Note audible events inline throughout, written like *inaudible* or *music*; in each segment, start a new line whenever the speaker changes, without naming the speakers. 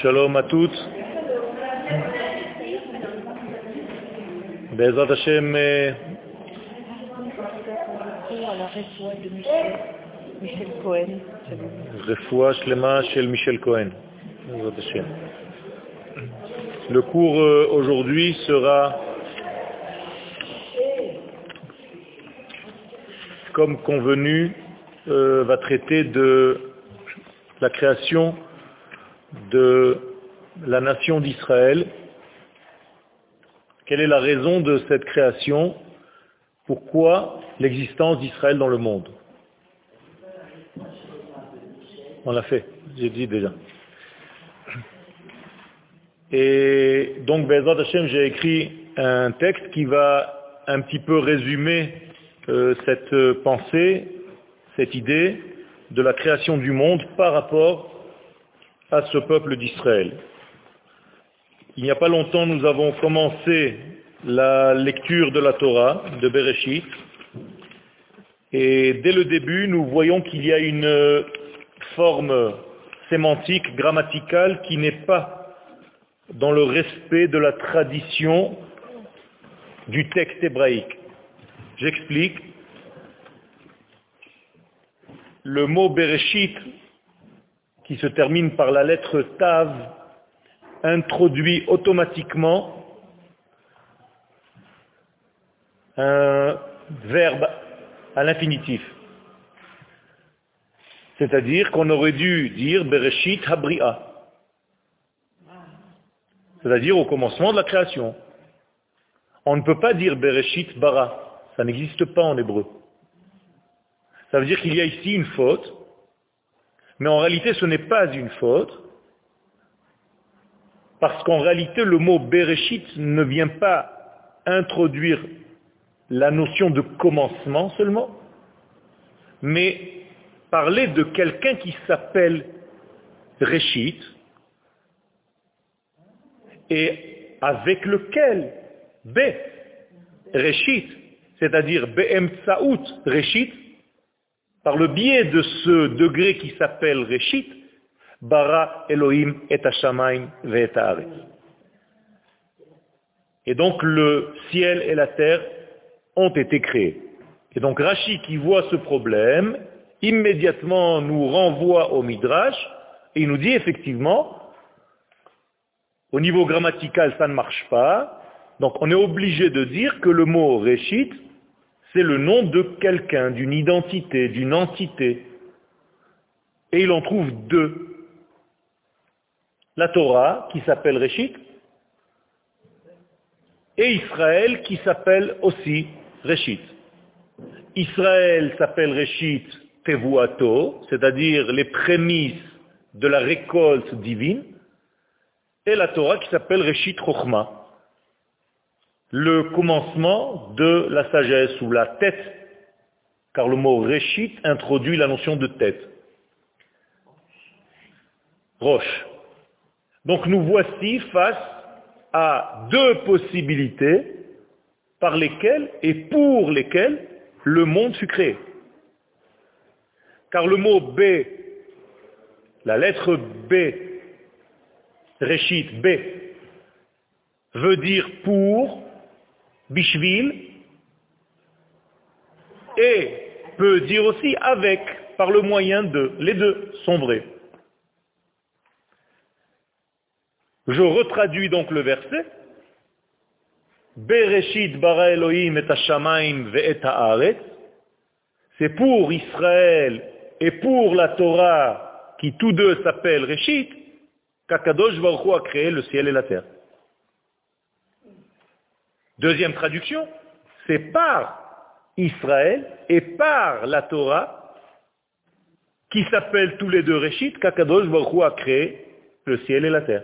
Shalom à toutes. Bezat Hashem, euh,
Michel, Michel Cohen.
Refoua Shlema Shel Michel Cohen. Le cours euh, aujourd'hui sera, comme convenu, euh, va traiter de la création de la nation d'Israël. Quelle est la raison de cette création? Pourquoi l'existence d'Israël dans le monde? On l'a fait, j'ai dit déjà. Et donc, Bezat Hashem, j'ai écrit un texte qui va un petit peu résumer euh, cette pensée, cette idée de la création du monde par rapport à ce peuple d'Israël. Il n'y a pas longtemps, nous avons commencé la lecture de la Torah, de Bereshit, et dès le début, nous voyons qu'il y a une forme sémantique, grammaticale, qui n'est pas dans le respect de la tradition du texte hébraïque. J'explique. Le mot Bereshit, qui se termine par la lettre Tav, introduit automatiquement un verbe à l'infinitif. C'est-à-dire qu'on aurait dû dire Bereshit Habri'a. C'est-à-dire au commencement de la création. On ne peut pas dire Bereshit Bara. Ça n'existe pas en hébreu. Ça veut dire qu'il y a ici une faute, mais en réalité ce n'est pas une faute, parce qu'en réalité le mot Bereshit ne vient pas introduire la notion de commencement seulement, mais parler de quelqu'un qui s'appelle Reshit et avec lequel B, Reshit, c'est-à-dire Be'emtsaout Reshit, par le biais de ce degré qui s'appelle Reshit, Bara Elohim et Hashamayim ve Et donc le ciel et la terre ont été créés. Et donc Rashi qui voit ce problème, immédiatement nous renvoie au Midrash et il nous dit effectivement, au niveau grammatical ça ne marche pas, donc on est obligé de dire que le mot Réchit, c'est le nom de quelqu'un, d'une identité, d'une entité. Et il en trouve deux. La Torah, qui s'appelle Réchit, et Israël, qui s'appelle aussi Réchit. Israël s'appelle Réchit Tevuato, c'est-à-dire les prémices de la récolte divine, et la Torah qui s'appelle Réchit Chochma, le commencement de la sagesse ou la tête, car le mot Réchit introduit la notion de tête. Roche. Donc nous voici face à deux possibilités par lesquels et pour lesquels le monde fut créé. Car le mot B, la lettre B, Réchit B, veut dire pour, Bishvil, et peut dire aussi avec, par le moyen de. Les deux sont vrais. Je retraduis donc le verset. Bereshit bara Elohim et Hashamaim ve'et haaretz, c'est pour Israël et pour la Torah, qui tous deux s'appellent Reshit, qu'Akadosh Baruch Hu a créé le ciel et la terre. Deuxième traduction, c'est par Israël et par la Torah, qui s'appellent tous les deux Reshit, qu'Akadosh Baruch a créé le ciel et la terre.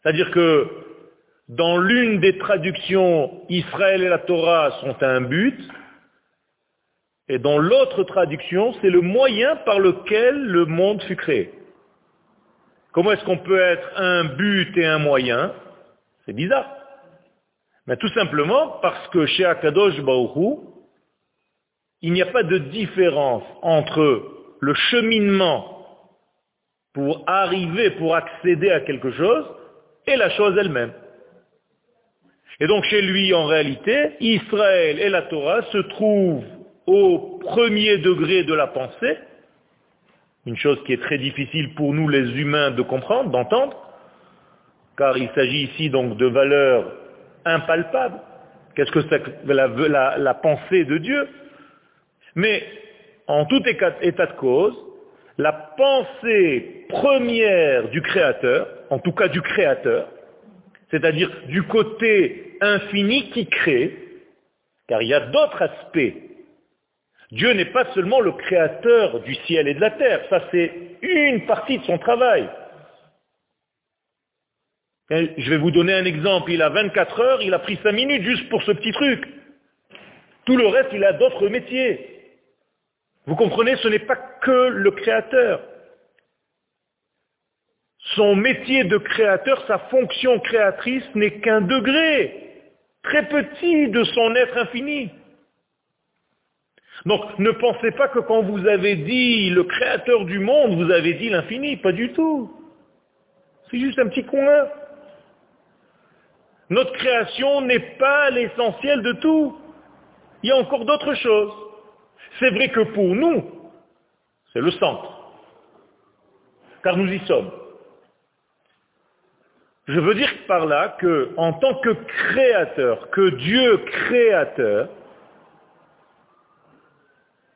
C'est-à-dire que dans l'une des traductions, Israël et la Torah sont un but, et dans l'autre traduction, c'est le moyen par lequel le monde fut créé. Comment est-ce qu'on peut être un but et un moyen? C'est bizarre. Tout simplement parce que chez Akadosh Baruch il n'y a pas de différence entre le cheminement pour arriver, pour accéder à quelque chose, et la chose elle-même. Et donc chez lui, en réalité, Israël et la Torah se trouvent au premier degré de la pensée, une chose qui est très difficile pour nous les humains de comprendre, d'entendre, car il s'agit ici donc de valeurs impalpables. Qu'est-ce que c'est la, pensée de Dieu? Mais en tout état de cause, la pensée première du Créateur, en tout cas du Créateur, c'est-à-dire du côté infini qui crée, car il y a d'autres aspects. Dieu n'est pas seulement le créateur du ciel et de la terre, ça c'est une partie de son travail. Je vais vous donner un exemple, il a 24 heures, il a pris 5 minutes juste pour ce petit truc. Tout le reste, il a d'autres métiers. Vous comprenez, ce n'est pas que le créateur. Son métier de créateur, sa fonction créatrice n'est qu'un degré très petit de son être infini. Donc ne pensez pas que quand vous avez dit le créateur du monde, vous avez dit l'infini, pas du tout. C'est juste un petit coin. Notre création n'est pas l'essentiel de tout. Il y a encore d'autres choses. C'est vrai que pour nous, c'est le centre, car nous y sommes. Je veux dire par là que, en tant que créateur, que Dieu créateur,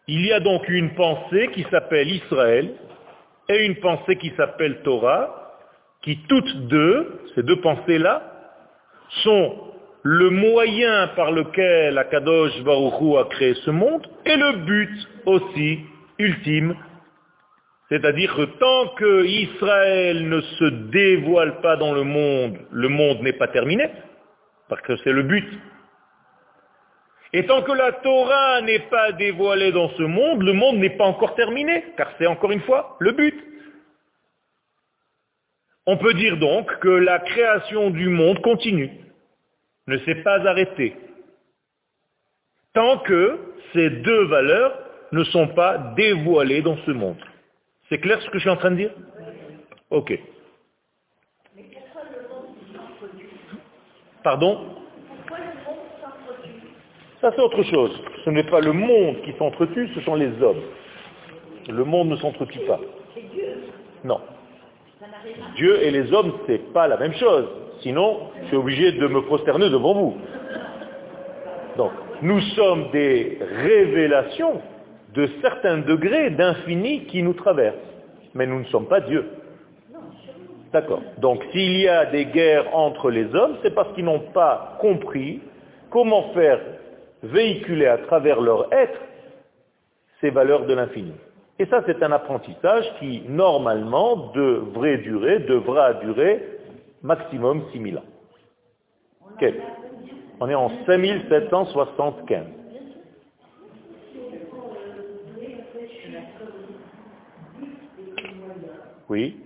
il y a donc une pensée qui s'appelle Israël et une pensée qui s'appelle Torah, qui toutes deux, ces deux pensées-là, sont le moyen par lequel Akadosh Baruchou a créé ce monde et le but aussi ultime. C'est-à-dire que tant que Israël ne se dévoile pas dans le monde, le monde n'est pas terminé, parce que c'est le but. Et tant que la Torah n'est pas dévoilée dans ce monde, le monde n'est pas encore terminé, car c'est encore une fois le but. On peut dire donc que la création du monde continue ne s'est pas arrêté. Tant que ces deux valeurs ne sont pas dévoilées dans ce monde. C'est clair ce que je suis en train de dire? Ok. Pardon? Ça c'est autre chose. Ce n'est pas le monde qui s'entretue, ce sont les hommes. Le monde ne s'entretue pas. Non. Dieu et les hommes, ce n'est pas la même chose. Sinon, je suis obligé de me prosterner devant vous. Donc, nous sommes des révélations de certains degrés d'infini qui nous traversent. Mais nous ne sommes pas Dieu. D'accord. Donc s'il y a des guerres entre les hommes, c'est parce qu'ils n'ont pas compris comment faire véhiculer à travers leur être ces valeurs de l'infini. Et ça, c'est un apprentissage qui, normalement, devrait durer, devra durer maximum 6000 ans. On est en 5775. Oui.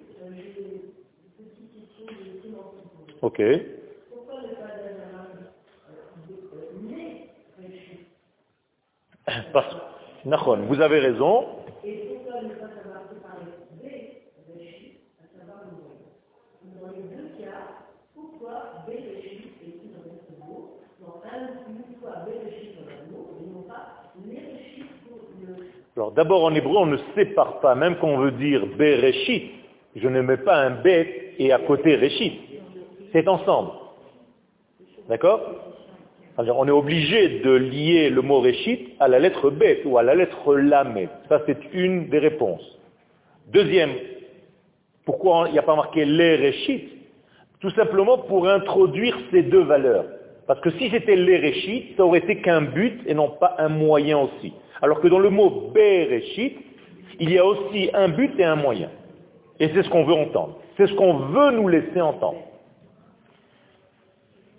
Ok. Parce, vous avez raison, Alors d'abord en hébreu, on ne sépare pas, même quand on veut dire Bereshit, je ne mets pas un Bet et à côté Reshit. C'est ensemble. D'accord? On est obligé de lier le mot Reshit à la lettre Bet ou à la lettre Lamed. Ça, c'est une des réponses. Deuxième, pourquoi il n'y a pas marqué les Reshit? Tout simplement pour introduire ces deux valeurs. Parce que si c'était les Reshit, ça aurait été qu'un but et non pas un moyen aussi. Alors que dans le mot Bereshit, il y a aussi un but et un moyen. Et c'est ce qu'on veut entendre. C'est ce qu'on veut nous laisser entendre.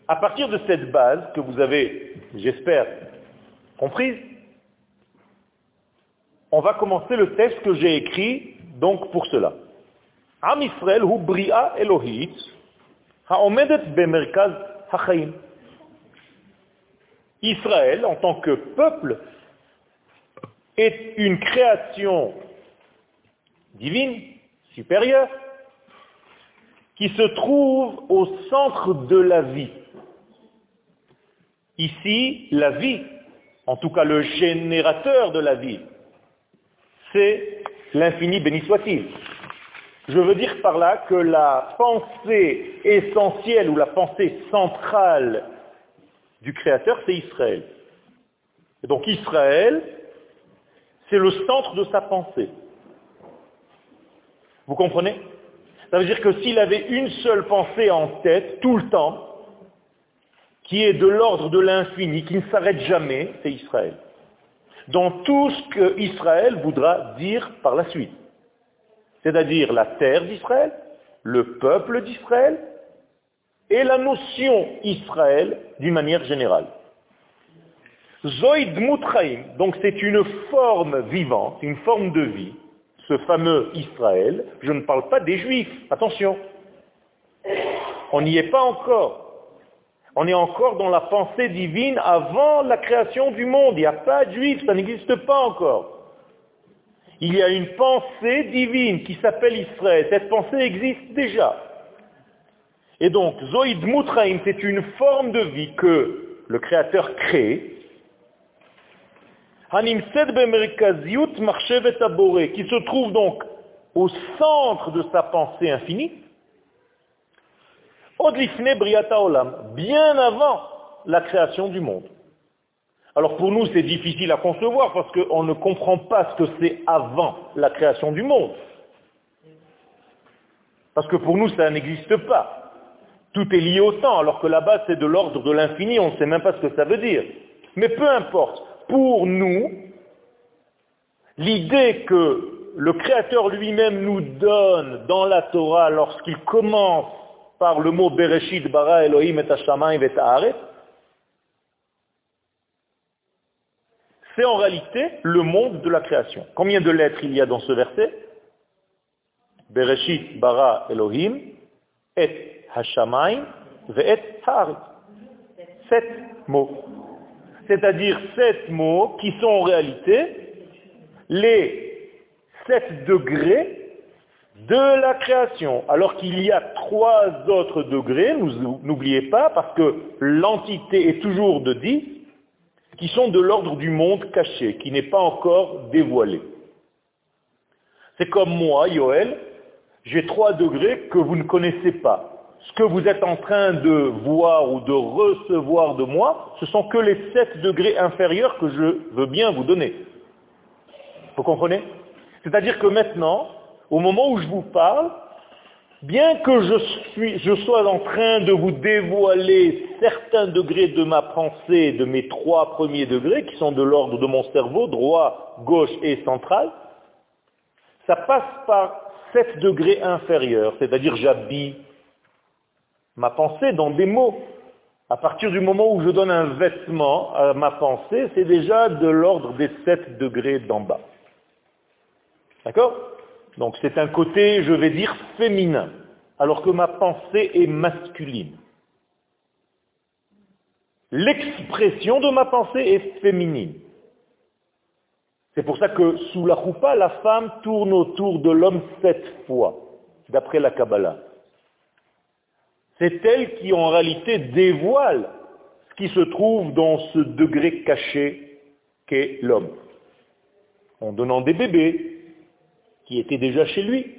À partir de cette base que vous avez, j'espère, comprise, on va commencer le texte que j'ai écrit donc pour cela. Am hu bria ha'chaim. Israël, en tant que peuple, est une création divine supérieur, qui se trouve au centre de la vie. Ici, la vie, en tout cas le générateur de la vie, c'est l'infini béni soit-il. Je veux dire par là que la pensée essentielle ou la pensée centrale du Créateur, c'est Israël. Et donc Israël, c'est le centre de sa pensée. Vous comprenez? Ça veut dire que s'il avait une seule pensée en tête, tout le temps, qui est de l'ordre de l'infini, qui ne s'arrête jamais, c'est Israël. Dans tout ce que Israël voudra dire par la suite. C'est-à-dire la terre d'Israël, le peuple d'Israël et la notion Israël d'une manière générale. Zoïd Mutraim, donc c'est une forme vivante, une forme de vie, ce fameux Israël, je ne parle pas des Juifs, attention. On n'y est pas encore. On est encore dans la pensée divine avant la création du monde. Il n'y a pas de Juifs, ça n'existe pas encore. Il y a une pensée divine qui s'appelle Israël. Cette pensée existe déjà. Et donc, Zoïd Mutraim, c'est une forme de vie que le Créateur crée, qui se trouve donc au centre de sa pensée infinie, bien avant la création du monde. Alors pour nous, c'est difficile à concevoir parce qu'on ne comprend pas ce que c'est avant la création du monde. Parce que pour nous, ça n'existe pas. Tout est lié au temps, alors que là-bas, c'est de l'ordre de l'infini, on ne sait même pas ce que ça veut dire. Mais peu importe, pour nous, l'idée que le Créateur lui-même nous donne dans la Torah lorsqu'il commence par le mot Bereshit bara Elohim et Hashamayim et c'est en réalité le monde de la création. Combien de lettres il y a dans ce verset? Bereshit bara Elohim et Hashamayim et Haaret. Sept mots c'est-à-dire sept mots qui sont en réalité les sept degrés de la création, alors qu'il y a trois autres degrés, n'oubliez pas, parce que l'entité est toujours de dix, qui sont de l'ordre du monde caché, qui n'est pas encore dévoilé. C'est comme moi, Yoel, j'ai trois degrés que vous ne connaissez pas ce que vous êtes en train de voir ou de recevoir de moi, ce sont que les 7 degrés inférieurs que je veux bien vous donner. Vous comprenez? C'est-à-dire que maintenant, au moment où je vous parle, bien que je, suis, je sois en train de vous dévoiler certains degrés de ma pensée, de mes trois premiers degrés, qui sont de l'ordre de mon cerveau, droit, gauche et central, ça passe par 7 degrés inférieurs, c'est-à-dire j'habille ma pensée dans des mots. À partir du moment où je donne un vêtement à ma pensée, c'est déjà de l'ordre des 7 degrés d'en bas. D'accord? Donc c'est un côté, je vais dire, féminin, alors que ma pensée est masculine. L'expression de ma pensée est féminine. C'est pour ça que sous la roupa, la femme tourne autour de l'homme sept fois, d'après la Kabbalah. C'est elle qui en réalité dévoile ce qui se trouve dans ce degré caché qu'est l'homme. En donnant des bébés qui étaient déjà chez lui,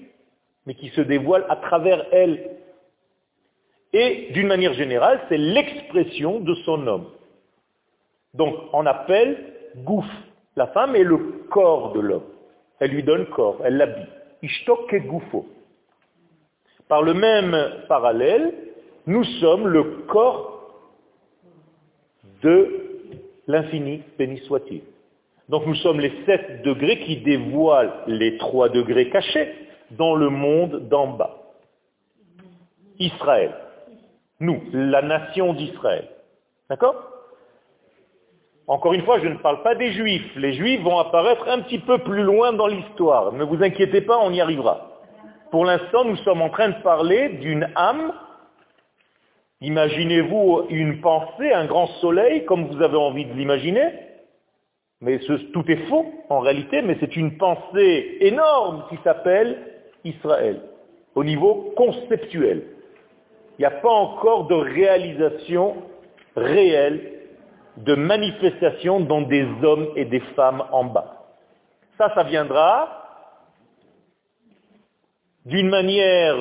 mais qui se dévoilent à travers elle. Et d'une manière générale, c'est l'expression de son homme. Donc on appelle gouf. La femme est le corps de l'homme. Elle lui donne corps, elle l'habille. Ishtok. Par le même parallèle, nous sommes le corps de l'infini, béni soit-il. Donc nous sommes les sept degrés qui dévoilent les trois degrés cachés dans le monde d'en bas. Israël. Nous, la nation d'Israël. D'accord? Encore une fois, je ne parle pas des juifs. Les juifs vont apparaître un petit peu plus loin dans l'histoire. Ne vous inquiétez pas, on y arrivera. Pour l'instant, nous sommes en train de parler d'une âme Imaginez-vous une pensée, un grand soleil, comme vous avez envie de l'imaginer. Mais tout est faux en réalité, mais c'est une pensée énorme qui s'appelle Israël, au niveau conceptuel. Il n'y a pas encore de réalisation réelle, de manifestation dans des hommes et des femmes en bas. Ça, ça viendra d'une manière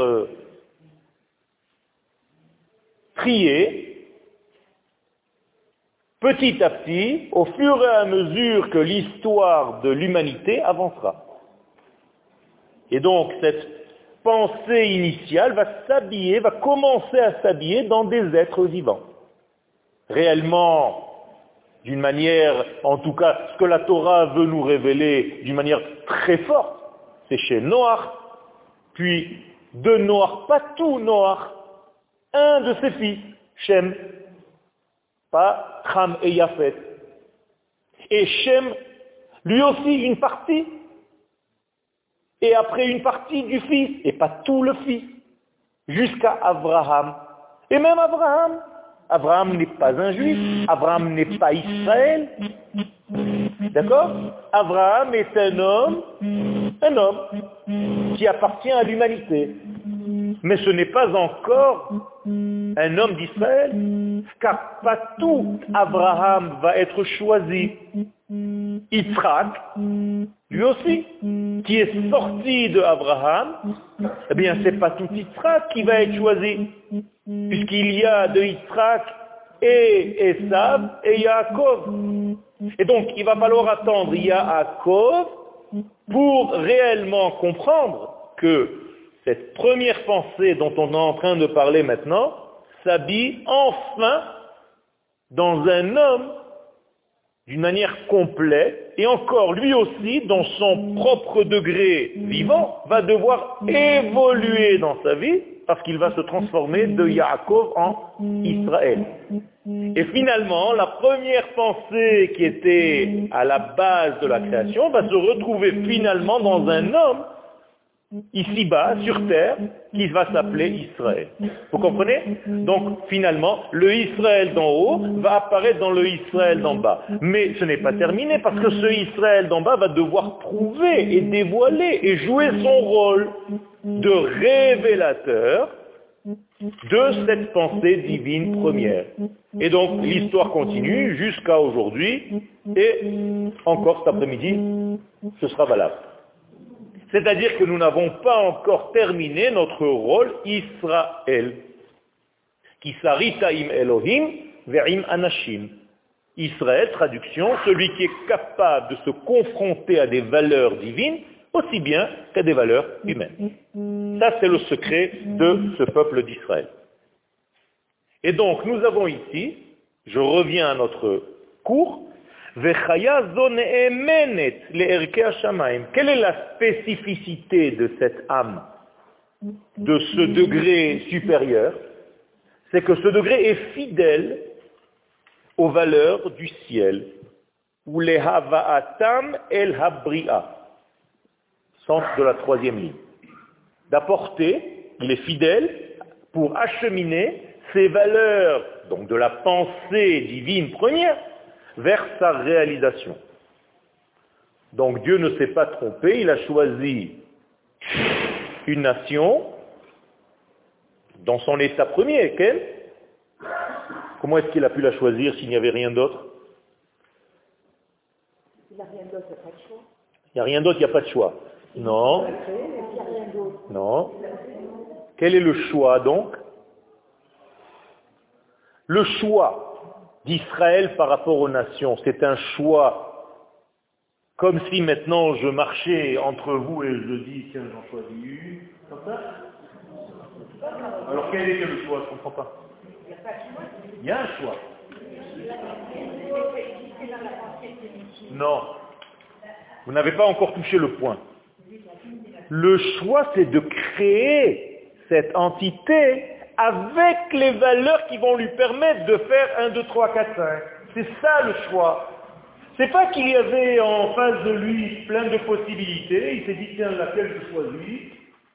triée, petit à petit, au fur et à mesure que l'histoire de l'humanité avancera. Et donc, cette pensée initiale va s'habiller, va commencer à s'habiller dans des êtres vivants. Réellement, d'une manière, en tout cas, ce que la Torah veut nous révéler d'une manière très forte, c'est chez Noach, puis de Noach, pas tout Noach, un de ses fils, Shem, pas Ham et Yafet. Et Shem, lui aussi une partie, et après une partie du fils, et pas tout le fils, jusqu'à Abraham. Et même Abraham, Abraham n'est pas un juif, Abraham n'est pas Israël. D'accord? Abraham est un homme, un homme qui appartient à l'humanité. Mais ce n'est pas encore un homme d'Israël, car pas tout Abraham va être choisi. Yitzhak, lui aussi, qui est sorti de Abraham, eh bien, c'est pas tout Yitzhak qui va être choisi, puisqu'il y a de Yitzhak et Esav et Yaakov. Et donc, il va falloir attendre Yaakov pour réellement comprendre que cette première pensée dont on est en train de parler maintenant s'habille enfin dans un homme d'une manière complète, et encore lui aussi, dans son propre degré vivant, va devoir évoluer dans sa vie, parce qu'il va se transformer de Yaakov en Israël. Et finalement, la première pensée qui était à la base de la création va se retrouver finalement dans un homme ici-bas, sur terre, qui va s'appeler Israël. Vous comprenez? Donc, finalement, le Israël d'en haut va apparaître dans le Israël d'en bas. Mais ce n'est pas terminé, parce que ce Israël d'en bas va devoir prouver et dévoiler et jouer son rôle de révélateur de cette pensée divine première. Et donc, l'histoire continue jusqu'à aujourd'hui, et encore cet après-midi, ce sera valable. C'est-à-dire que nous n'avons pas encore terminé notre rôle Israël. Qui im Elohim ve'im anashim. Israël, traduction, celui qui est capable de se confronter à des valeurs divines aussi bien qu'à des valeurs humaines. Ça, c'est le secret de ce peuple d'Israël. Et donc, nous avons ici, je reviens à notre cours, quelle est la spécificité de cette âme, de ce degré supérieur? C'est que ce degré est fidèle aux valeurs du ciel, ou les havaatam el habria, sens de la troisième ligne. D'apporter, il est fidèle pour acheminer ces valeurs, donc de la pensée divine première, vers sa réalisation. Donc Dieu ne s'est pas trompé, il a choisi une nation dans son état premier, quel? Comment est-ce qu'il a pu la choisir s'il n'y avait rien d'autre? Il n'y a rien d'autre, il n'y a pas de choix. Il n'y a rien d'autre, il n'y a pas de choix. Non. Non. Quel est le choix donc? Le choix d'Israël par rapport aux nations. C'est un choix. Comme si maintenant je marchais entre vous et je dis, tiens, j'en choisis une. Alors quel est le choix? Je ne comprends pas. Il y a un choix. Non. Vous n'avez pas encore touché le point. Le choix, c'est de créer cette entité avec les valeurs qui vont lui permettre de faire 1, 2, 3, 4, 5. C'est ça le choix. C'est pas qu'il y avait en face de lui plein de possibilités, il s'est dit tiens laquelle je choisis?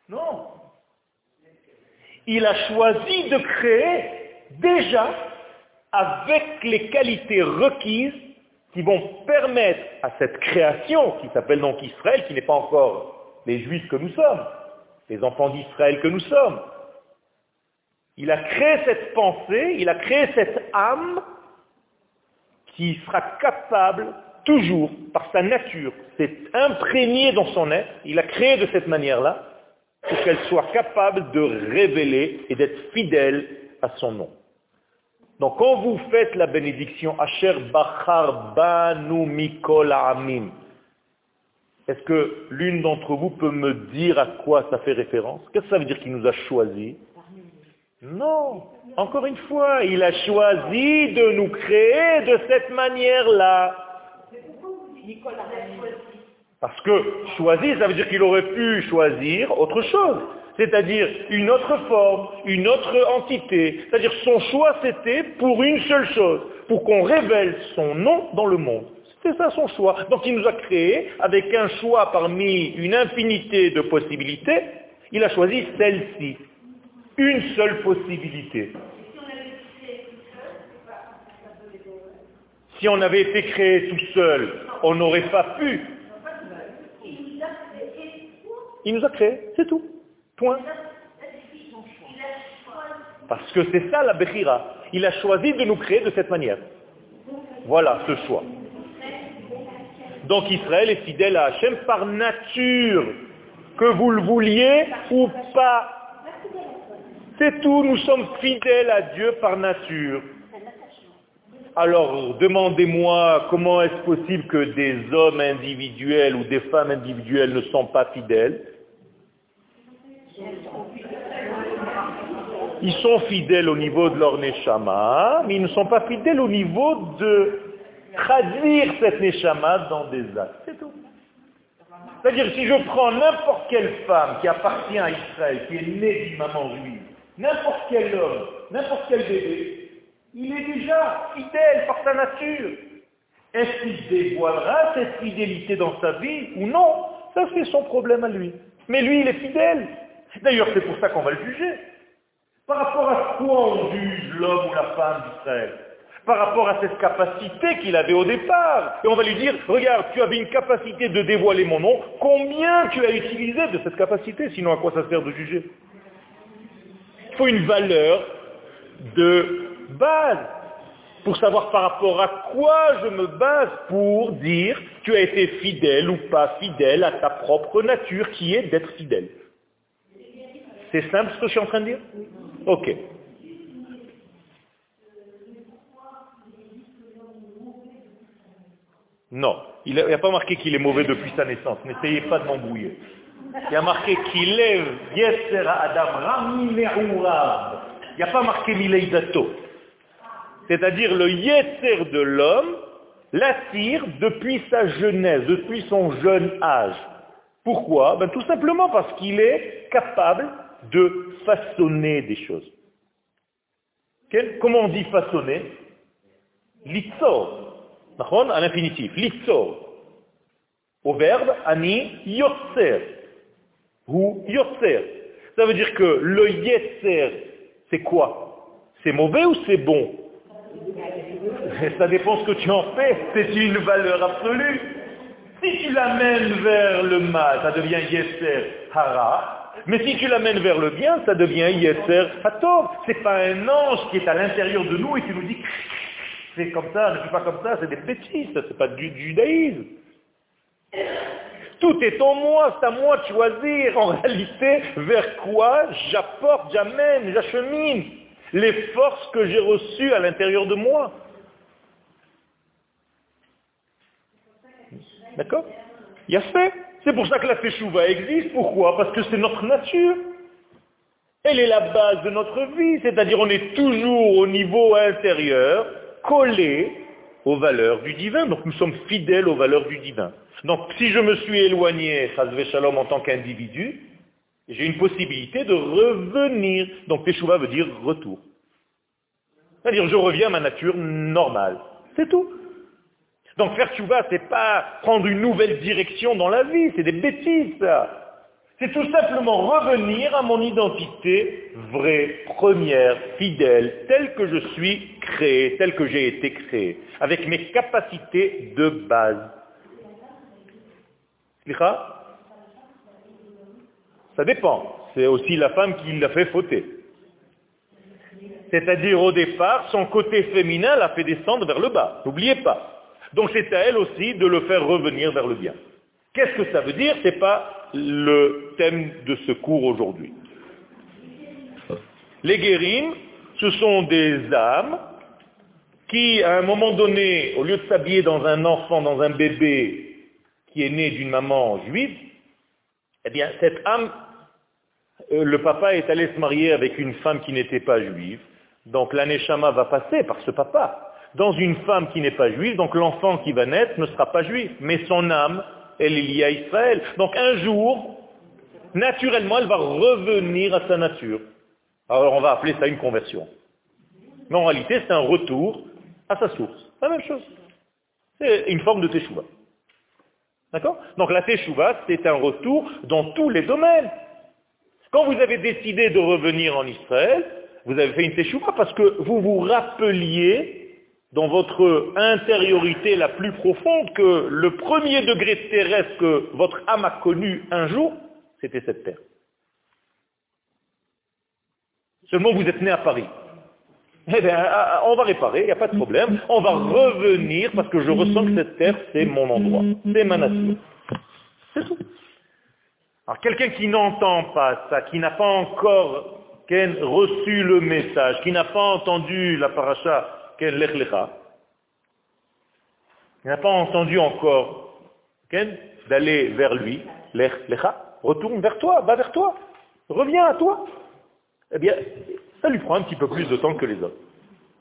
Non. Il a choisi de créer déjà avec les qualités requises qui vont permettre à cette création, qui s'appelle donc Israël, qui n'est pas encore les juifs que nous sommes, les enfants d'Israël que nous sommes. Il a créé cette pensée, il a créé cette âme qui sera capable toujours, par sa nature, c'est imprégné dans son être, il a créé de cette manière-là, pour qu'elle soit capable de révéler et d'être fidèle à son nom. Donc quand vous faites la bénédiction, Asher Bachar Banu Mikol Amim, est-ce que l'une d'entre vous peut me dire à quoi ça fait référence? Qu'est-ce que ça veut dire qu'il nous a choisis? Non. Encore une fois, il a choisi de nous créer de cette manière-là. Parce que choisir, ça veut dire qu'il aurait pu choisir autre chose. C'est-à-dire une autre forme, une autre entité. C'est-à-dire son choix, c'était pour une seule chose, pour qu'on révèle son nom dans le monde. C'est ça son choix. Donc il nous a créé avec un choix parmi une infinité de possibilités. Il a choisi celle-ci. Une seule possibilité. Si on avait été créé tout seul, on n'aurait pas pu. Il nous a créé, c'est tout. Point. Parce que c'est ça la Bechira. Il a choisi de nous créer de cette manière. Voilà ce choix. Donc Israël est fidèle à Hachem par nature, que vous le vouliez ou pas. C'est tout, nous sommes fidèles à Dieu par nature. Alors demandez-moi comment est-ce possible que des hommes individuels ou des femmes individuelles ne sont pas fidèles? Ils sont fidèles au niveau de leur neshama, mais ils ne sont pas fidèles au niveau de traduire cette neshama dans des actes. C'est tout. C'est-à-dire, si je prends n'importe quelle femme qui appartient à Israël, qui est née d'une maman juive, n'importe quel homme, n'importe quel bébé, il est déjà fidèle par sa nature. Est-ce qu'il dévoilera cette fidélité dans sa vie ou non? Ça, c'est son problème à lui. Mais lui, il est fidèle. D'ailleurs, c'est pour ça qu'on va le juger. Par rapport à quoi on juge l'homme ou la femme d'Israël Par rapport à cette capacité qu'il avait au départ. Et on va lui dire, regarde, tu avais une capacité de dévoiler mon nom, combien tu as utilisé de cette capacité? Sinon, à quoi ça sert de juger? Une valeur de base pour savoir par rapport à quoi je me base pour dire tu as été fidèle ou pas fidèle à ta propre nature qui est d'être fidèle. C'est simple ce que je suis en train de dire? Ok. Non, il n'y a, pas marqué qu'il est mauvais depuis sa naissance. N'essayez pas de m'embrouiller. Il y a marqué qu'il est Yeser Adam Il n'y a pas marqué Mileidato. C'est-à-dire le Yeser de l'homme l'attire depuis sa jeunesse, depuis son jeune âge. Pourquoi? Ben, Tout simplement parce qu'il est capable de façonner des choses. Comment on dit façonner? Litzor. À l'infinitif. Litzor. Au verbe, ani yotzer. Ou yotzer. Ça veut dire que le yetzer, c'est quoi? C'est mauvais ou c'est bon? *laughs* Ça dépend ce que tu en fais. C'est une valeur absolue. Si tu l'amènes vers le mal, ça devient yetzer hara. Mais si tu l'amènes vers le bien, ça devient Yetzer Hator. C'est pas un ange qui est à l'intérieur de nous et qui nous dit c'est comme ça, ne fais pas comme ça, c'est des bêtises, c'est pas du judaïsme. Tout est en moi, c'est à moi de choisir en réalité vers quoi j'apporte, j'amène, j'achemine les forces que j'ai reçues à l'intérieur de moi. D'accord? Il y a fait. C'est pour ça que la Teshuva existe. Pourquoi? Parce que c'est notre nature. Elle est la base de notre vie, c'est-à-dire on est toujours au niveau intérieur, collé aux valeurs du divin. Donc nous sommes fidèles aux valeurs du divin. Donc si je me suis éloigné, Shalom, en tant qu'individu, j'ai une possibilité de revenir. Donc Teshuva veut dire retour. C'est-à-dire je reviens à ma nature normale. C'est tout. Donc faire tchouva, c'est pas prendre une nouvelle direction dans la vie, c'est des bêtises ça. C'est tout simplement revenir à mon identité vraie, première, fidèle, telle que je suis créé, telle que j'ai été créé, avec mes capacités de base. Ça dépend. c'est aussi la femme qui l'a fait fauter. C'est-à-dire au départ, son côté féminin l'a fait descendre vers le bas. N'oubliez pas. Donc c'est à elle aussi de le faire revenir vers le bien. Qu'est-ce que ça veut dire? Ce n'est pas le thème de ce cours aujourd'hui. Les guérimes, ce sont des âmes qui, à un moment donné, au lieu de s'habiller dans un enfant, dans un bébé qui est né d'une maman juive, eh bien, cette âme, euh, le papa est allé se marier avec une femme qui n'était pas juive, donc l'aneshama va passer par ce papa dans une femme qui n'est pas juive, donc l'enfant qui va naître ne sera pas juif, mais son âme, elle est liée à Israël. Donc un jour, naturellement, elle va revenir à sa nature. Alors on va appeler ça une conversion. Mais en réalité, c'est un retour à sa source. La même chose. C'est une forme de teshuva. D'accord? Donc la teshuva, c'est un retour dans tous les domaines. Quand vous avez décidé de revenir en Israël, vous avez fait une teshuva parce que vous vous rappeliez dans votre intériorité la plus profonde que le premier degré terrestre que votre âme a connu un jour, c'était cette terre. Seulement vous êtes né à Paris. Eh bien, ah, ah, on va réparer, il n'y a pas de problème. On va revenir parce que je ressens que cette terre, c'est mon endroit. C'est ma nature. C'est tout. Alors quelqu'un qui n'entend pas ça, qui n'a pas encore reçu le message, qui n'a pas entendu la paracha Ken Lech Lecha, il n'a pas entendu encore Ken d'aller vers lui, Lech Lecha, retourne vers toi, va vers toi, reviens à toi. Eh bien, ça lui prend un petit peu plus de temps que les autres.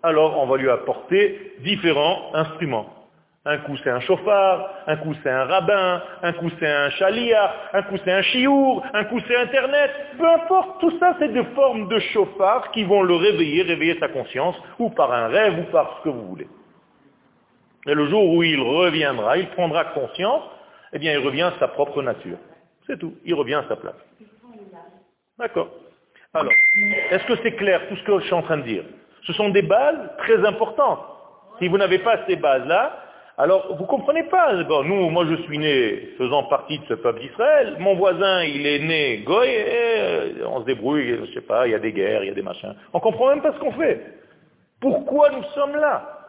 Alors, on va lui apporter différents instruments. Un coup c'est un chauffard, un coup c'est un rabbin, un coup c'est un chalia, un coup c'est un chiour, un coup c'est Internet. Peu importe, tout ça c'est des formes de chauffard qui vont le réveiller, réveiller sa conscience, ou par un rêve, ou par ce que vous voulez. Et le jour où il reviendra, il prendra conscience, eh bien il revient à sa propre nature. C'est tout, il revient à sa place. D'accord. Alors, est-ce que c'est clair tout ce que je suis en train de dire? Ce sont des bases très importantes. Si vous n'avez pas ces bases-là, alors, vous comprenez pas. nous, moi, je suis né faisant partie de ce peuple d'Israël. Mon voisin, il est né goy, on se débrouille, je sais pas, il y a des guerres, il y a des machins. On comprend même pas ce qu'on fait. Pourquoi nous sommes là?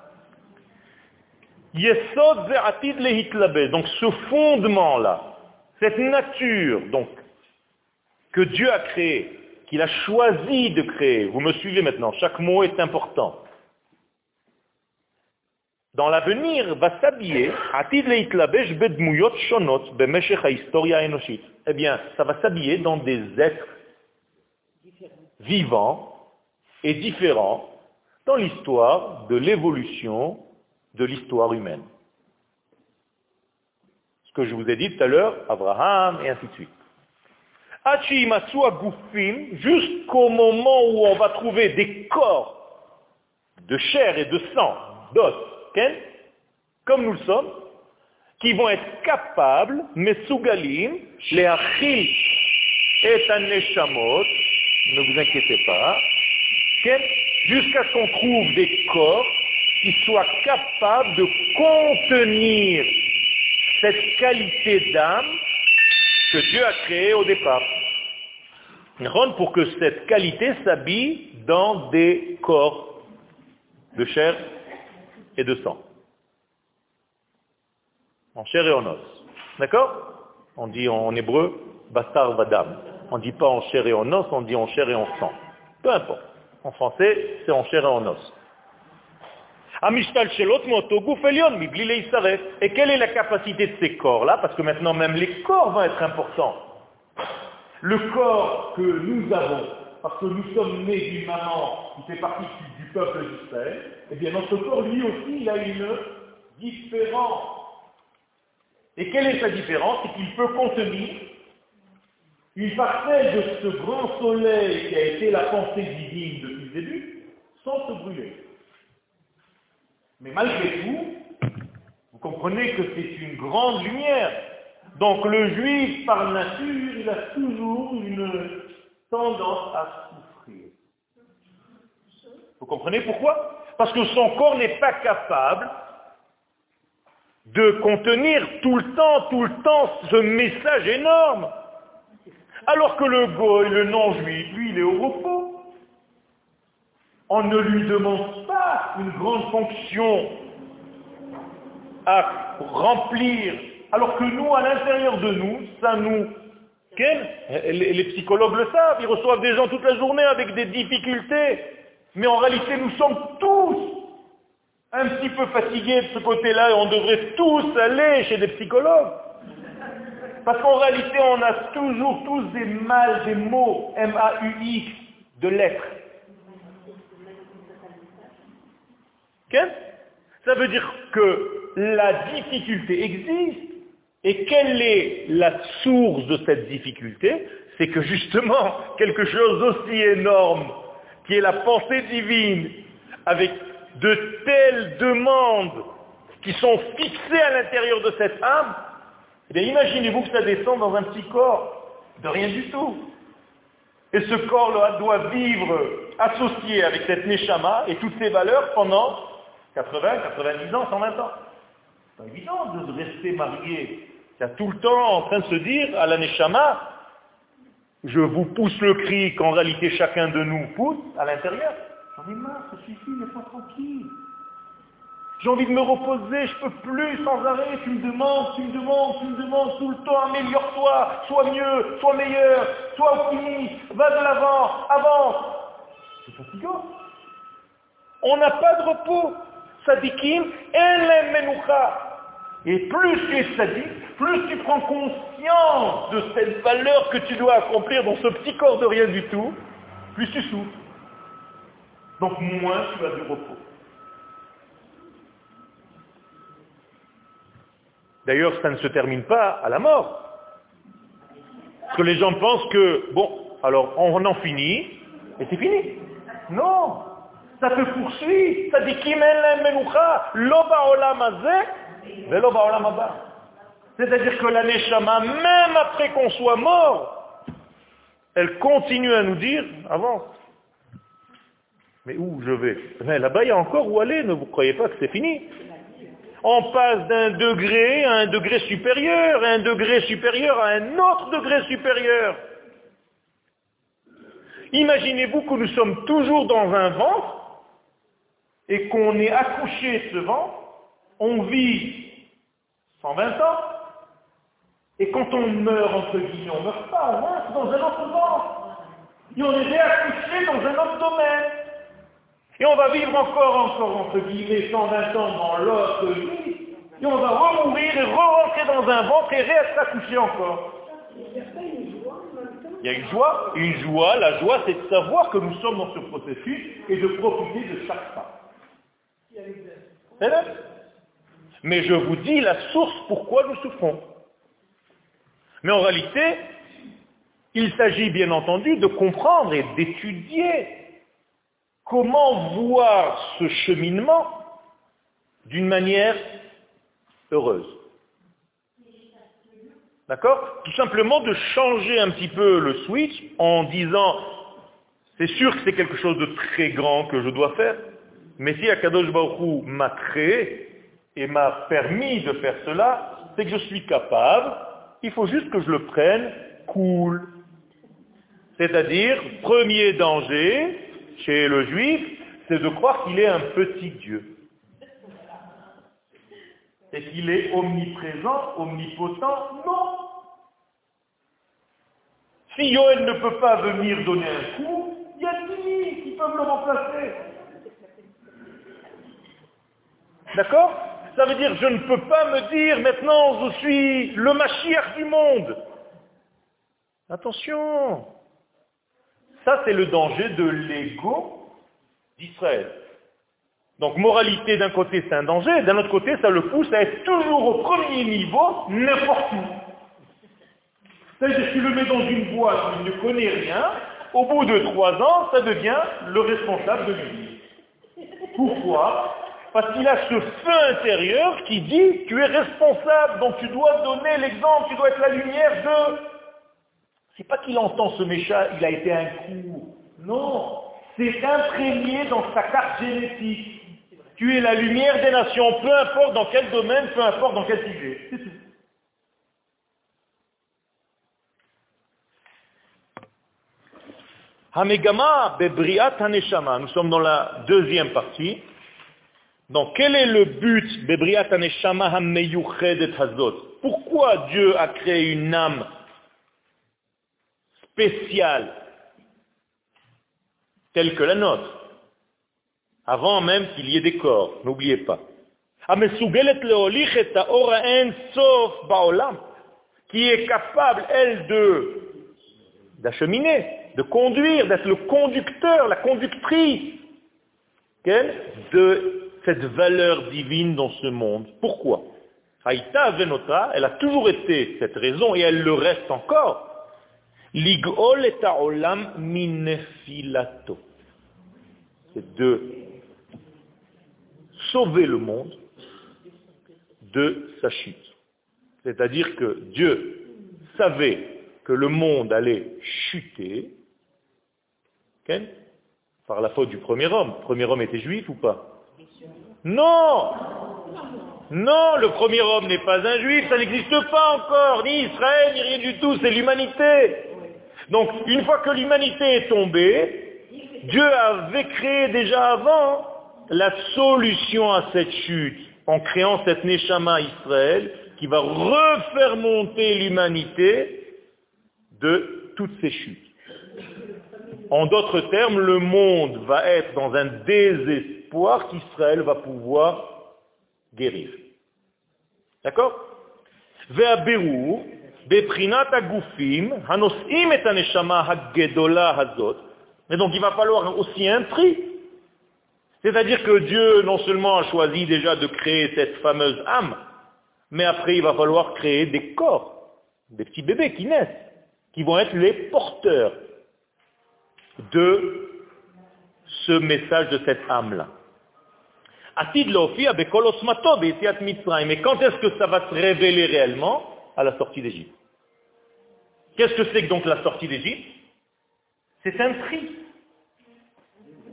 Donc ce fondement-là, cette nature donc, que Dieu a créée, qu'il a choisi de créer, vous me suivez maintenant, chaque mot est important dans l'avenir, va s'habiller, eh bien, ça va s'habiller dans des êtres vivants et différents dans l'histoire de l'évolution de l'histoire humaine. Ce que je vous ai dit tout à l'heure, Abraham et ainsi de suite. Jusqu'au moment où on va trouver des corps de chair et de sang, d'os, comme nous le sommes, qui vont être capables, mesugalim, les achil et neshamot, ne vous inquiétez pas, jusqu'à ce qu'on trouve des corps qui soient capables de contenir cette qualité d'âme que Dieu a créée au départ. Pour que cette qualité s'habille dans des corps de chair et de sang. En chair et en os. D'accord? On dit en hébreu, bastar vadam. On ne dit pas en chair et en os, on dit en chair et en sang. Peu importe. En français, c'est en chair et en os. Et quelle est la capacité de ces corps-là? Parce que maintenant même les corps vont être importants. Le corps que nous avons, parce que nous sommes nés d'une maman qui fait partie peuple d'Israël, eh bien notre corps, lui aussi, il a une différence. Et quelle est sa différence? C'est qu'il peut contenir une parcelle de ce grand soleil qui a été la pensée divine depuis le début, sans se brûler. Mais malgré tout, vous comprenez que c'est une grande lumière. Donc le juif, par nature, il a toujours une tendance à. Vous comprenez pourquoi? Parce que son corps n'est pas capable de contenir tout le temps, tout le temps ce message énorme. Alors que le goy, le non-juif, lui, il est au repos. On ne lui demande pas une grande fonction à remplir, alors que nous, à l'intérieur de nous, ça nous... Les psychologues le savent, ils reçoivent des gens toute la journée avec des difficultés, mais en réalité, nous sommes tous un petit peu fatigués de ce côté-là et on devrait tous aller chez des psychologues. Parce qu'en réalité, on a toujours tous des mal, des mots, M-A-U-X, de lettres. Ça veut dire que la difficulté existe. Et quelle est la source de cette difficulté? C'est que justement, quelque chose d'aussi énorme, qui est la pensée divine, avec de telles demandes qui sont fixées à l'intérieur de cette âme, eh bien imaginez-vous que ça descend dans un petit corps, de rien du tout. Et ce corps doit vivre associé avec cette neshama et toutes ses valeurs pendant 80, 90 ans, 120 ans. C'est pas évident de rester marié. A tout le temps en train de se dire à la neshama, je vous pousse le cri qu'en réalité chacun de nous pousse à l'intérieur. J'en ai marre, ça suffit, laisse-moi tranquille. J'ai envie de me reposer, je peux plus sans arrêt. Tu me demandes, tu me demandes, tu me demandes tout le temps, améliore-toi, sois mieux, sois meilleur, sois optimiste, va de l'avant, avance. C'est fatigant. On n'a pas de repos. Sadikim, menoucha. Et plus tu es sadique, plus tu prends conscience de cette valeur que tu dois accomplir dans ce petit corps de rien du tout, plus tu souffres. Donc moins tu as du repos. D'ailleurs, ça ne se termine pas à la mort. Parce que les gens pensent que, bon, alors on en finit, et c'est fini. Non, ça te poursuit. Ça dit C'est-à-dire que la Neshama, même après qu'on soit mort, elle continue à nous dire, avance. Mais où je vais? Là-bas, il y a encore où aller, ne vous croyez pas que c'est fini. On passe d'un degré à un degré supérieur, à un degré supérieur à un autre degré supérieur. Imaginez-vous que nous sommes toujours dans un ventre et qu'on est accouché ce ventre, on vit 120 ans, et quand on meurt, entre guillemets, on ne meurt pas, on rentre dans un autre ventre. Et on est réaccouché dans un autre domaine. Et on va vivre encore, encore, entre guillemets, 120 ans dans l'autre vie. Et on va remourir et re-rentrer dans un ventre et réêtre accouché encore. Il y a une joie. Une joie, la joie, c'est de savoir que nous sommes dans ce processus et de profiter de chaque pas. Mais je vous dis la source pourquoi nous souffrons. Mais en réalité, il s'agit bien entendu de comprendre et d'étudier comment voir ce cheminement d'une manière heureuse. D'accord? Tout simplement de changer un petit peu le switch en disant, c'est sûr que c'est quelque chose de très grand que je dois faire, mais si Akadosh Baruch m'a créé et m'a permis de faire cela, c'est que je suis capable, il faut juste que je le prenne cool. C'est-à-dire, premier danger chez le juif, c'est de croire qu'il est un petit Dieu. Et qu'il est omniprésent, omnipotent, non. Si Yoel ne peut pas venir donner un coup, il y a qui qui peuvent le remplacer? D'accord? Ça veut dire, je ne peux pas me dire maintenant, je suis le Mashiach du monde. Attention. Ça, c'est le danger de l'ego d'Israël. Donc, moralité d'un côté, c'est un danger, d'un autre côté, ça le pousse à être toujours au premier niveau, n'importe où. C'est-à-dire, si tu le mets dans une boîte où il ne connaît rien, au bout de trois ans, ça devient le responsable de lui. Pourquoi? Parce qu'il a ce feu intérieur qui dit, tu es responsable, donc tu dois donner l'exemple, tu dois être la lumière de... C'est pas qu'il entend ce méchant, il a été un coup. Non, c'est imprégné dans sa carte génétique. Tu es la lumière des nations, peu importe dans quel domaine, peu importe dans quel sujet. Hamegama bebriat haneshama. Nous sommes dans la deuxième partie. Donc, quel est le but Pourquoi Dieu a créé une âme spéciale telle que la nôtre avant même qu'il y ait des corps, n'oubliez pas. qui est capable, elle, de d'acheminer, de conduire, d'être le conducteur, la conductrice de cette valeur divine dans ce monde. Pourquoi? Haïta Venota, elle a toujours été cette raison et elle le reste encore. Ligol et olam minefilato. C'est de sauver le monde de sa chute. C'est-à-dire que Dieu savait que le monde allait chuter par la faute du premier homme. Le premier homme était juif ou pas? Non Non, le premier homme n'est pas un juif, ça n'existe pas encore, ni Israël, ni rien du tout, c'est l'humanité. Donc, une fois que l'humanité est tombée, Dieu avait créé déjà avant la solution à cette chute en créant cette Neshama Israël qui va refaire monter l'humanité de toutes ces chutes. En d'autres termes, le monde va être dans un désespoir qu'Israël va pouvoir guérir. D'accord? Mais donc il va falloir aussi un tri c'est-à-dire que Dieu non seulement a choisi déjà de créer cette fameuse âme, mais après il va falloir créer des corps, des petits bébés qui naissent, qui vont être les porteurs de ce message de cette âme-là. Mais quand est-ce que ça va se révéler réellement? À la sortie d'Égypte. Qu'est-ce que c'est que donc la sortie d'Égypte? C'est un tri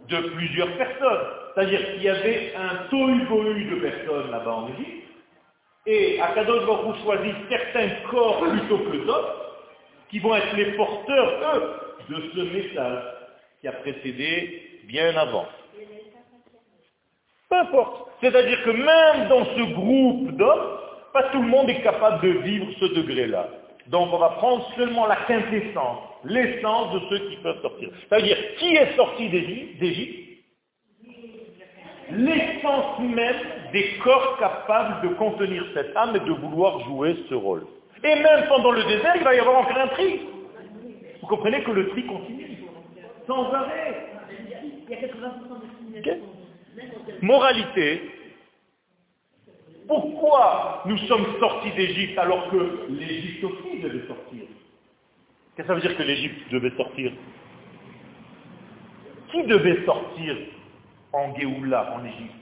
de plusieurs personnes. C'est-à-dire qu'il y avait un tohu de personnes là-bas en Égypte, et Akadosh Baruch choisit certains corps plutôt que d'autres, qui vont être les porteurs, eux, de ce message qui a précédé bien avant. Peu importe. C'est-à-dire que même dans ce groupe d'hommes, pas tout le monde est capable de vivre ce degré-là. Donc on va prendre seulement la quintessence, l'essence de ceux qui peuvent sortir. C'est-à-dire, qui est sorti d'Égypte? L'essence même des corps capables de contenir cette âme et de vouloir jouer ce rôle. Et même pendant le désert, il va y avoir encore un tri. Vous comprenez que le tri continue, sans arrêt. Moralité, pourquoi nous sommes sortis d'Égypte alors que l'Égypte aussi devait sortir? Qu'est-ce que ça veut dire que l'Égypte devait sortir? Qui devait sortir en Géoula, en Égypte?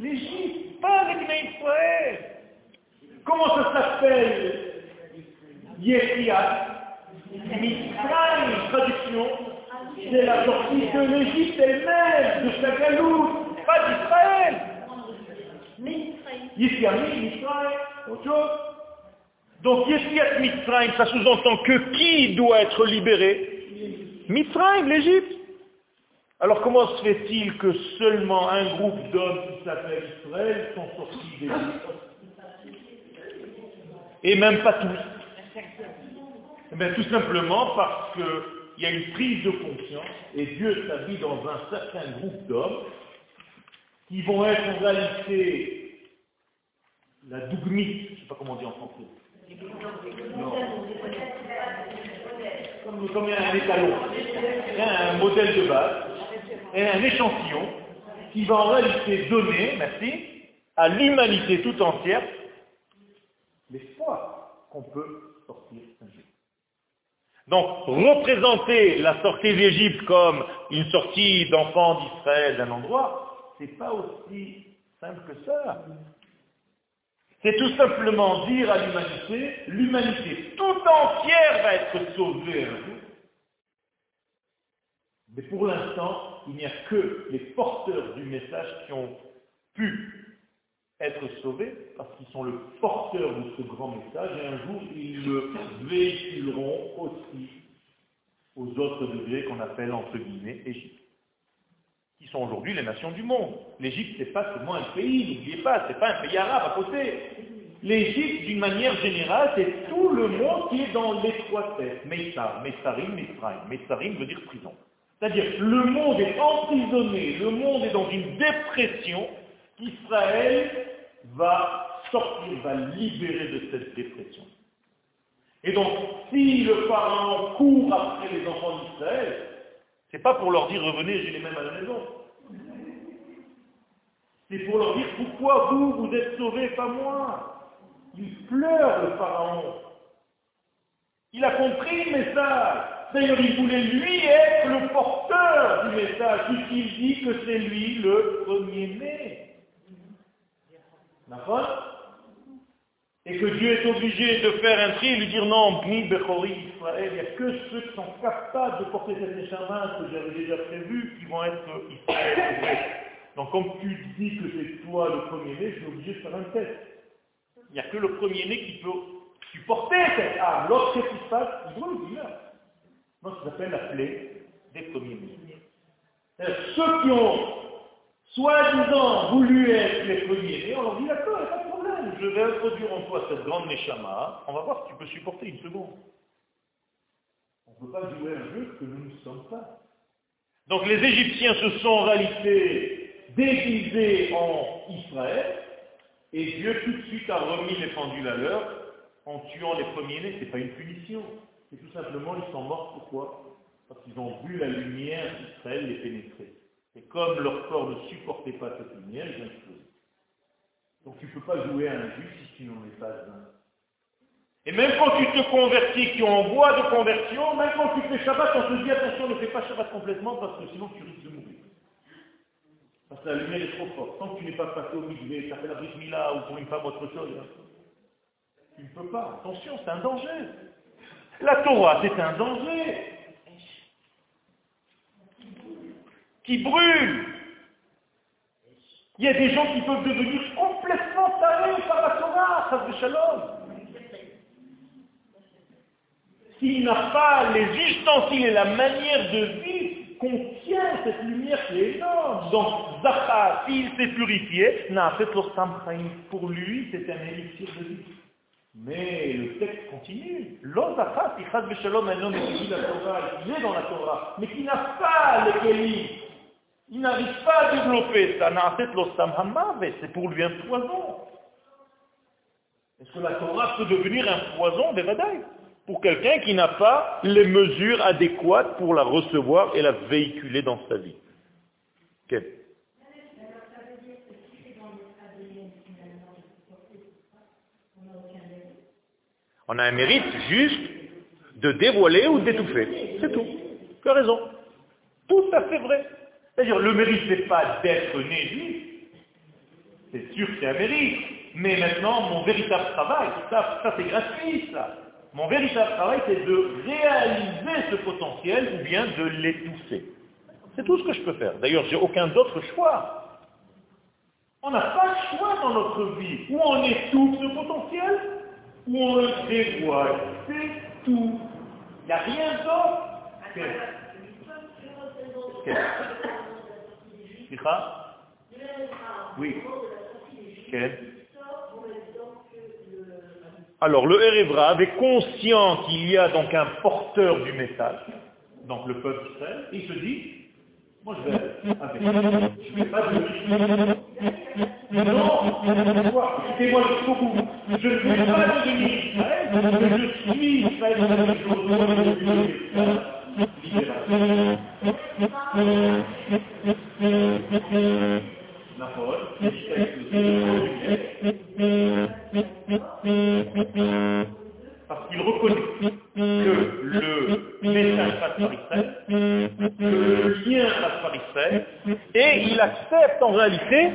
L'Égypte, pas les Israël. Comment ça s'appelle? Yéhiat traduction, c'est la sortie de l'Égypte elle-même, de sa galoute, pas d'Israël. Yéhiat Mitzrayim, autre chose. Donc Yéhiat Mitzrayim, ça sous-entend que qui doit être libéré? Mitzrayim, l'Égypte. Alors comment se fait-il que seulement un groupe d'hommes qui s'appelle Israël sont sortis d'Égypte? Et même pas tous. Eh bien, tout simplement parce qu'il y a une prise de conscience et Dieu s'habille dans un certain groupe d'hommes qui vont être en réalité la dougmite, je ne sais pas comment on dit en français. Comme, comme un étalon, un modèle de base est un échantillon qui va en réalité donner, merci, à l'humanité tout entière l'espoir qu'on peut sortir. Donc, représenter la sortie d'Égypte comme une sortie d'enfants d'Israël d'un endroit, c'est pas aussi simple que ça. C'est tout simplement dire à l'humanité, l'humanité tout entière va être sauvée un jour. Mais pour l'instant, il n'y a que les porteurs du message qui ont pu être sauvés, parce qu'ils sont le porteur de ce grand message, et un jour ils le véhiculeront aussi aux autres degrés qu'on appelle entre guillemets Égypte, qui sont aujourd'hui les nations du monde. L'Égypte, c'est pas seulement un pays, n'oubliez pas, c'est pas un pays arabe à côté. L'Égypte, d'une manière générale, c'est tout le monde qui est dans l'étroitesse. Meissar, Meissarim, Meisraim. Meissarim veut dire prison. C'est-à-dire, le monde est emprisonné, le monde est dans une dépression qu'Israël va sortir, va libérer de cette dépression. Et donc, si le pharaon court après les enfants d'Israël, c'est pas pour leur dire revenez, j'ai les mêmes à la maison. C'est pour leur dire pourquoi vous, vous êtes sauvés, pas moi? Il pleure le pharaon. Il a compris le message. D'ailleurs, il voulait lui être le porteur du message, puisqu'il dit que c'est lui le premier-né. D'accord Et que Dieu est obligé de faire un tri et lui dire non, ni Bechori Israël, il n'y a que ceux qui sont capables de porter cette échama que j'avais déjà prévu qui vont être Israël. Donc comme tu dis que c'est toi le premier-né, je suis obligé de faire un test. Il n'y a que le premier-né qui peut supporter cette âme. L'autre, qu'est-ce qui se passe Il doit le dire. Donc ça s'appelle la plaie des premiers-nés. Ceux qui ont soi-disant voulu être les premiers-nés, on leur dit d'accord, il n'y a pas de problème, je vais introduire en toi cette grande Neshama, on va voir si tu peux supporter une seconde. On ne peut pas jouer un jeu que nous ne sommes pas. Donc les Égyptiens se sont en réalité déguisés en Israël, et Dieu tout de suite a remis les pendules à l'heure en tuant les premiers-nés. Ce n'est pas une punition. C'est tout simplement, ils sont morts pourquoi? Parce qu'ils ont vu la lumière d'Israël les pénétrer. Et comme leur corps ne supportait pas cette lumière, ils ont explosé. Donc tu ne peux pas jouer à un juif si tu n'en es pas un. Et même quand tu te convertis, qui est en voie de conversion, même quand tu fais Shabbat, on te dit attention, ne fais pas Shabbat complètement parce que sinon tu risques de mourir. Parce que la lumière est trop forte. Tant que tu n'es pas passé au milieu, tu fait la Mila ou pour une femme autre chose, tu ne peux pas. Attention, c'est un danger. La Torah, c'est un danger qui brûle. Il y a des gens qui peuvent devenir complètement tarés par la Torah, ça de shalom. S'il n'a pas les ustensiles et la manière de vivre contient cette lumière qui est énorme. Donc, Zacha, s'il s'est purifié, pour lui, c'est un élixir de vie. Mais le texte continue. L'Ozachat, un homme qui la Torah, il est dans la Torah, mais qui n'a pas le kéli. Il n'arrive pas à développer ça. C'est pour lui un poison. Est-ce que la Torah peut devenir un poison des pour quelqu'un qui n'a pas les mesures adéquates pour la recevoir et la véhiculer dans sa vie Quel? On a un mérite juste de dévoiler ou d'étouffer. C'est tout. Tu as raison. Tout à fait vrai. C'est-à-dire, le mérite, ce n'est pas d'être né juif. C'est sûr que c'est un mérite. Mais maintenant, mon véritable travail, ça, ça c'est gratuit, ça. Mon véritable travail, c'est de réaliser ce potentiel ou bien de l'étouffer. C'est tout ce que je peux faire. D'ailleurs, j'ai aucun autre choix. On n'a pas de choix dans notre vie. Ou on étouffe ce potentiel, ou on le dévoile. C'est tout. Il n'y a rien d'autre. Oui. Alors le Erévra est conscient qu'il y a donc un porteur du message, donc le peuple d'Israël, il se dit, moi je vais avec je ne vais pas devenir non, écoutez-moi jusqu'au bout. Je ne vais pas devenir Israël, je suis Israël, parce qu'il reconnaît que le message passe par Israël, que le lien passe par Israël, et il accepte en réalité